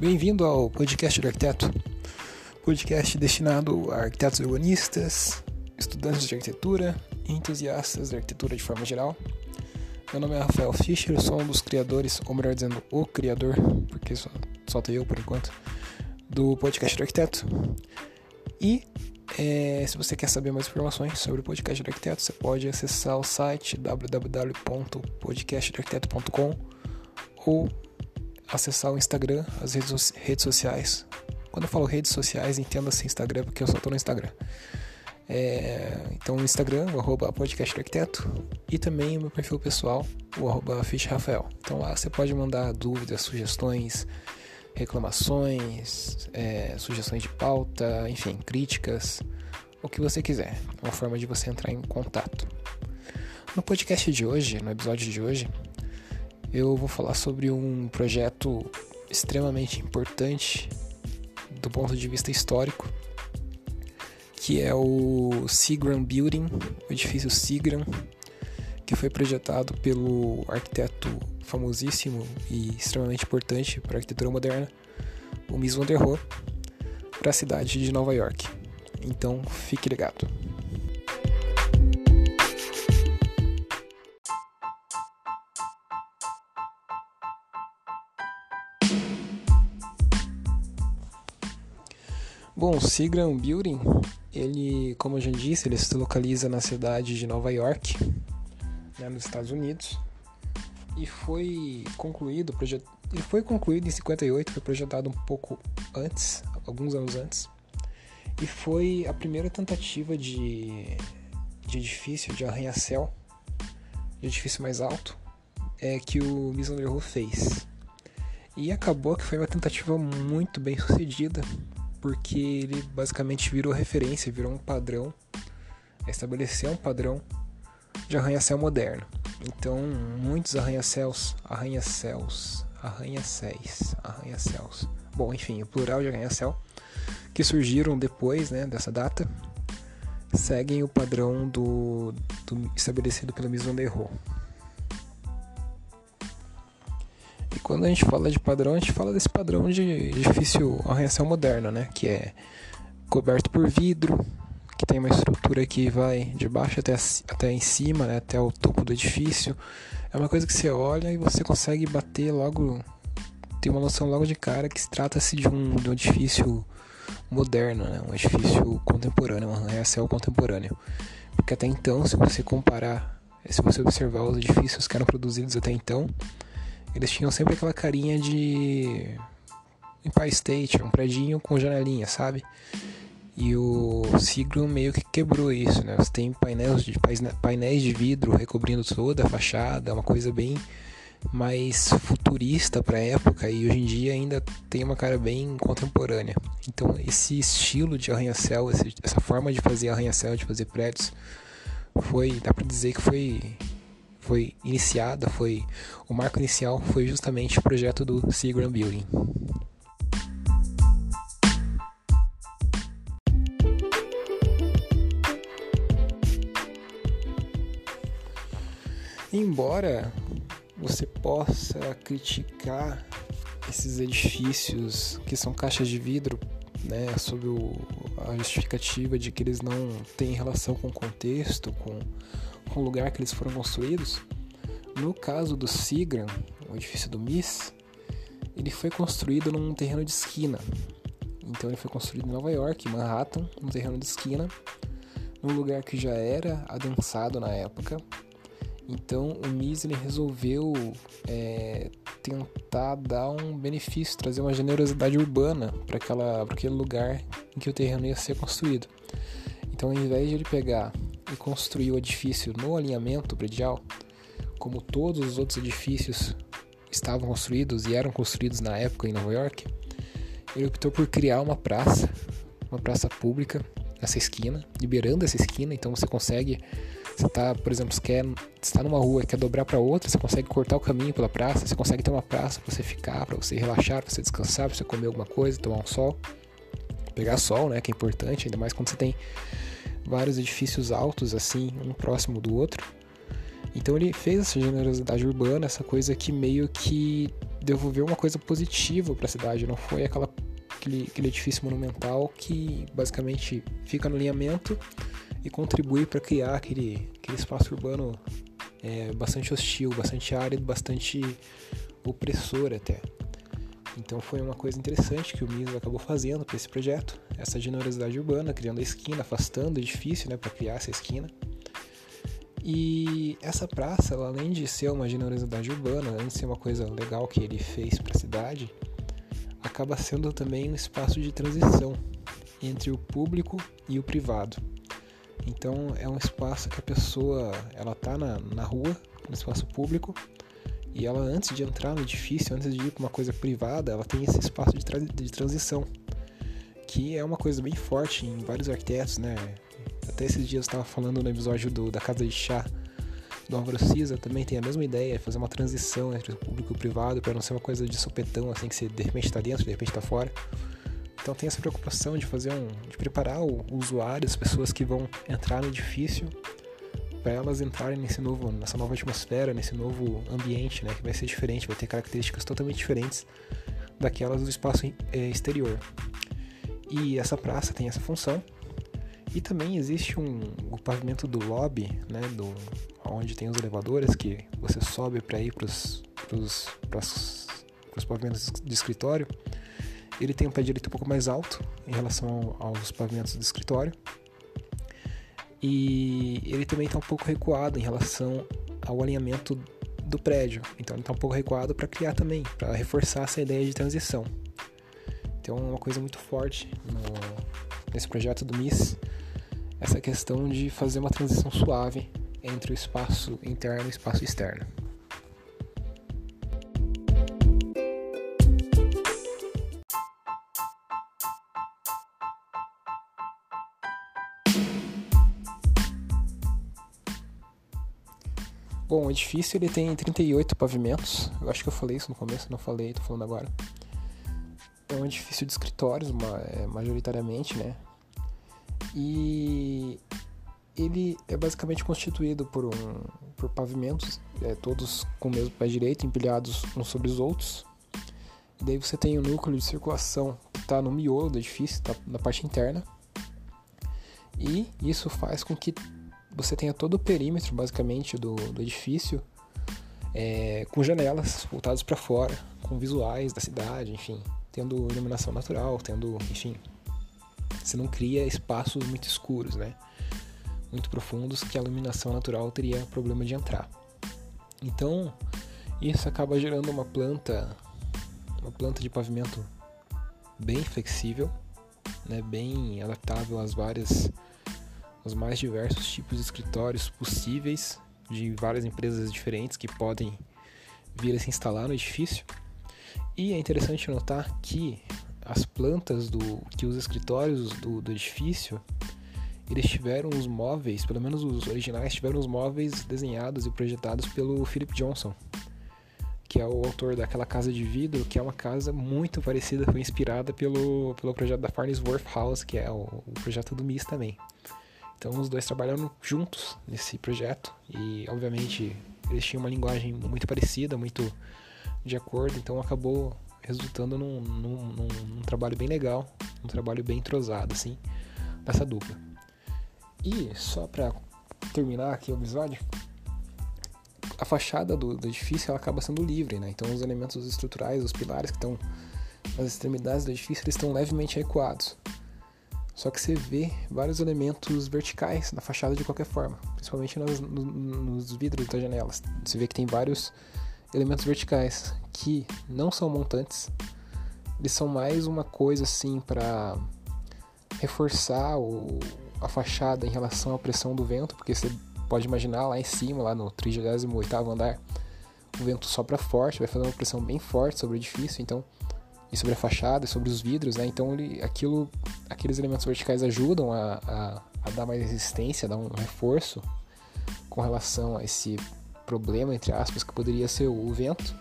Bem-vindo ao podcast do arquiteto, podcast destinado a arquitetos urbanistas, estudantes de arquitetura e entusiastas da arquitetura de forma geral. Meu nome é Rafael Fischer, sou um dos criadores, ou melhor dizendo, o criador, porque só, só eu por enquanto, do podcast do arquiteto. E é, se você quer saber mais informações sobre o podcast do arquiteto, você pode acessar o site www.podcastdoarquiteto.com ou acessar o Instagram, as redes, redes sociais. Quando eu falo redes sociais, entenda-se Instagram, porque eu só estou no Instagram. É, então, o Instagram, o arroba podcast do arquiteto, e também o meu perfil pessoal, o arroba. Então lá você pode mandar dúvidas, sugestões, reclamações, é, sugestões de pauta, enfim, críticas, o que você quiser. Uma forma de você entrar em contato. No podcast de hoje, no episódio de hoje, eu vou falar sobre um projeto extremamente importante do ponto de vista histórico, que é o Seagram Building, o edifício Seagram, que foi projetado pelo arquiteto famosíssimo e extremamente importante para a arquitetura moderna, o Mies van der Rohe, para a cidade de Nova York. Então, fique ligado. Bom, o Seagram Building, ele, como eu já disse, ele se localiza na cidade de Nova York, né, nos Estados Unidos, e foi concluído, projet... ele foi concluído em 58, foi projetado um pouco antes, alguns anos antes, e foi a primeira tentativa de, de edifício de arranha-céu, de edifício mais alto, é, que o der Rohe fez. E acabou que foi uma tentativa muito bem sucedida, porque ele basicamente virou referência, virou um padrão, estabeleceu um padrão de arranha-céu moderno. Então, muitos arranha-céus, arranha-céus, arranha-céus, arranha-céus. Bom, enfim, o plural de arranha-céu que surgiram depois né, dessa data seguem o padrão do, do estabelecido pelo Mies van quando a gente fala de padrão, a gente fala desse padrão de edifício arranha-céu moderno, né? Que é coberto por vidro, que tem uma estrutura que vai de baixo até, até em cima, né? até o topo do edifício. É uma coisa que você olha e você consegue bater logo, ter uma noção logo de cara que se trata-se de, um, de um edifício moderno, né? um edifício contemporâneo, um arranha-céu contemporâneo. Porque até então, se você comparar, se você observar os edifícios que eram produzidos até então, eles tinham sempre aquela carinha de Empire State, um predinho com janelinha, sabe? E o Sigrun meio que quebrou isso, né? Você tem painéis de, painéis de vidro recobrindo toda a fachada, uma coisa bem mais futurista para a época e hoje em dia ainda tem uma cara bem contemporânea. Então esse estilo de arranha-céu, essa forma de fazer arranha-céu, de fazer prédios, foi, dá para dizer que foi foi iniciada, foi o marco inicial foi justamente o projeto do Seagram Building. Embora você possa criticar esses edifícios que são caixas de vidro, né, sob o, a justificativa de que eles não têm relação com o contexto, com o lugar que eles foram construídos. No caso do Seagram, o edifício do MIS, ele foi construído num terreno de esquina. Então ele foi construído em Nova York, em Manhattan, num terreno de esquina, num lugar que já era adensado na época. Então o MIS ele resolveu é, tentar dar um benefício, trazer uma generosidade urbana para aquele lugar em que o terreno ia ser construído. Então ao invés de ele pegar e construiu o edifício no alinhamento predial, como todos os outros edifícios estavam construídos e eram construídos na época em Nova York, ele optou por criar uma praça, uma praça pública nessa esquina, liberando essa esquina, então você consegue, você tá, por exemplo, você quer, está numa rua e quer dobrar para outra, você consegue cortar o caminho pela praça, você consegue ter uma praça para você ficar, para você relaxar, para você descansar, para você comer alguma coisa, tomar um sol, pegar sol, né, que é importante, ainda mais quando você tem vários edifícios altos assim, um próximo do outro. Então ele fez essa generosidade urbana, essa coisa que meio que devolveu uma coisa positiva para a cidade, não foi aquela, aquele, aquele edifício monumental que basicamente fica no alinhamento e contribui para criar aquele, aquele espaço urbano é, bastante hostil, bastante árido, bastante opressor até. Então foi uma coisa interessante que o MIS acabou fazendo para esse projeto, essa generosidade urbana, criando a esquina, afastando o edifício né, para criar essa esquina. E essa praça, ela, além de ser uma generosidade urbana, além de ser uma coisa legal que ele fez para a cidade, acaba sendo também um espaço de transição entre o público e o privado. Então é um espaço que a pessoa ela tá na, na rua, no espaço público, e ela antes de entrar no edifício, antes de ir para uma coisa privada, ela tem esse espaço de, tra de transição, que é uma coisa bem forte em vários arquitetos, né? Até esses dias eu estava falando no episódio do, da Casa de Chá do Álvaro Cisa, também tem a mesma ideia, fazer uma transição entre o público e o privado, para não ser uma coisa de sopetão, assim, que você de repente está dentro, de repente está fora. Então tem essa preocupação de fazer um, de preparar o usuário, as pessoas que vão entrar no edifício, para elas entrarem nesse novo, nessa nova atmosfera, nesse novo ambiente, né, que vai ser diferente, vai ter características totalmente diferentes daquelas do espaço é, exterior. E essa praça tem essa função. E também existe um, o pavimento do lobby, né, do, onde tem os elevadores que você sobe para ir para os pavimentos de escritório. Ele tem um pé direito um pouco mais alto em relação aos pavimentos de escritório. E ele também está um pouco recuado em relação ao alinhamento do prédio. Então ele está um pouco recuado para criar também, para reforçar essa ideia de transição. Então é uma coisa muito forte no, nesse projeto do MIS, essa questão de fazer uma transição suave entre o espaço interno e o espaço externo. Bom, o edifício ele tem 38 pavimentos. Eu acho que eu falei isso no começo, não falei, tô falando agora. É um edifício de escritórios, é, majoritariamente, né? E ele é basicamente constituído por, um, por pavimentos, é, todos com o mesmo pé direito, empilhados uns sobre os outros. E daí você tem o núcleo de circulação que está no miolo do edifício, está na parte interna. E isso faz com que você tenha todo o perímetro, basicamente, do, do edifício, é, com janelas voltadas para fora, com visuais da cidade, enfim, tendo iluminação natural, tendo, enfim, você não cria espaços muito escuros, né? Muito profundos que a iluminação natural teria problema de entrar. Então, isso acaba gerando uma planta, uma planta de pavimento bem flexível, né, bem adaptável às várias os mais diversos tipos de escritórios possíveis de várias empresas diferentes que podem vir a se instalar no edifício. E é interessante notar que as plantas do que os escritórios do, do edifício eles tiveram os móveis, pelo menos os originais tiveram os móveis desenhados e projetados pelo Philip Johnson, que é o autor daquela casa de vidro, que é uma casa muito parecida, foi inspirada pelo, pelo projeto da Farnsworth House, que é o, o projeto do MIS também. Então os dois trabalhando juntos nesse projeto e obviamente eles tinham uma linguagem muito parecida, muito de acordo, então acabou resultando num, num, num, num trabalho bem legal, um trabalho bem entrosado assim dessa dupla. E só para terminar aqui o episódio, a fachada do, do, edifício ela acaba sendo livre, né? Então os elementos estruturais, os pilares que estão nas extremidades do edifício, eles estão levemente recuados. Só que você vê vários elementos verticais na fachada de qualquer forma, principalmente nos, nos vidros das janelas. Você vê que tem vários elementos verticais que não são montantes, eles são mais uma coisa assim para reforçar o, a fachada em relação à pressão do vento, porque você pode imaginar lá em cima, lá no 38 andar, o vento sopra forte, vai fazer uma pressão bem forte sobre o edifício, então e sobre a fachada, sobre os vidros, né? Então ele, aquilo, aqueles elementos verticais ajudam a, a, a, dar mais resistência, a dar um reforço com relação a esse problema, entre aspas, que poderia ser o vento.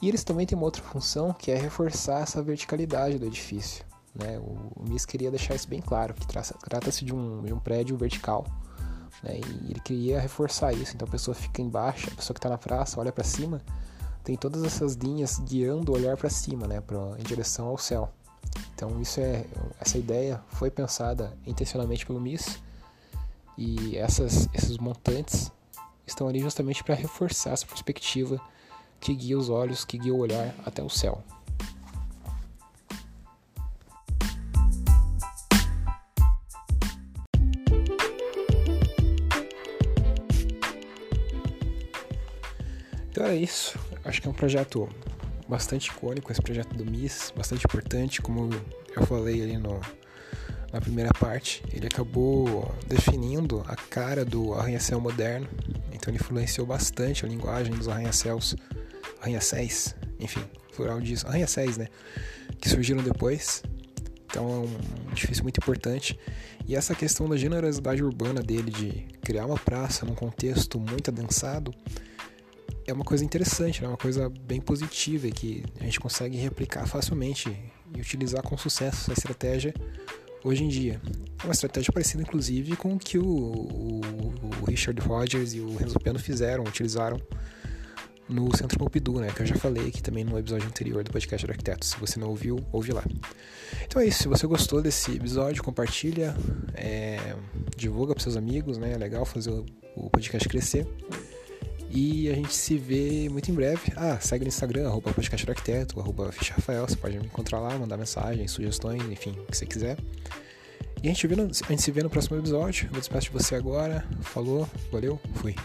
E eles também têm uma outra função que é reforçar essa verticalidade do edifício. Né? O, o MIS queria deixar isso bem claro, que trata-se de um, de um prédio vertical. Né? E ele queria reforçar isso. Então a pessoa fica embaixo, a pessoa que está na praça olha para cima tem todas essas linhas guiando o olhar para cima, né, pra, em direção ao céu. Então isso é essa ideia foi pensada intencionalmente pelo MIS e essas, esses montantes estão ali justamente para reforçar essa perspectiva que guia os olhos, que guia o olhar até o céu. Então é isso. Acho que é um projeto bastante icônico, esse projeto do MIS, bastante importante, como eu falei ali no, na primeira parte. Ele acabou definindo a cara do arranha-céu moderno, então ele influenciou bastante a linguagem dos arranha-céus, arranha-céus, enfim, plural disso, arranha-céus, né, que surgiram depois. Então é um edifício muito importante. E essa questão da generosidade urbana dele de criar uma praça num contexto muito adensado é uma coisa interessante, é né? uma coisa bem positiva que a gente consegue replicar facilmente e utilizar com sucesso essa estratégia hoje em dia. É uma estratégia parecida, inclusive, com o que o, o, o Richard Rogers e o Renzo Piano fizeram, utilizaram no Centro Pompidou, né? Que eu já falei aqui também no episódio anterior do podcast do Arquiteto. Se você não ouviu, ouve lá. Então é isso. Se você gostou desse episódio, compartilha, é, divulga para seus amigos, né? É legal fazer o podcast crescer. E a gente se vê muito em breve. Ah, segue no Instagram, arroba podcast do arquiteto, arroba Rafael. Você pode me encontrar lá, mandar mensagens, sugestões, enfim, o que você quiser. E a gente, vê no, a gente se vê no próximo episódio. Eu despeço de você agora. Falou, valeu, fui.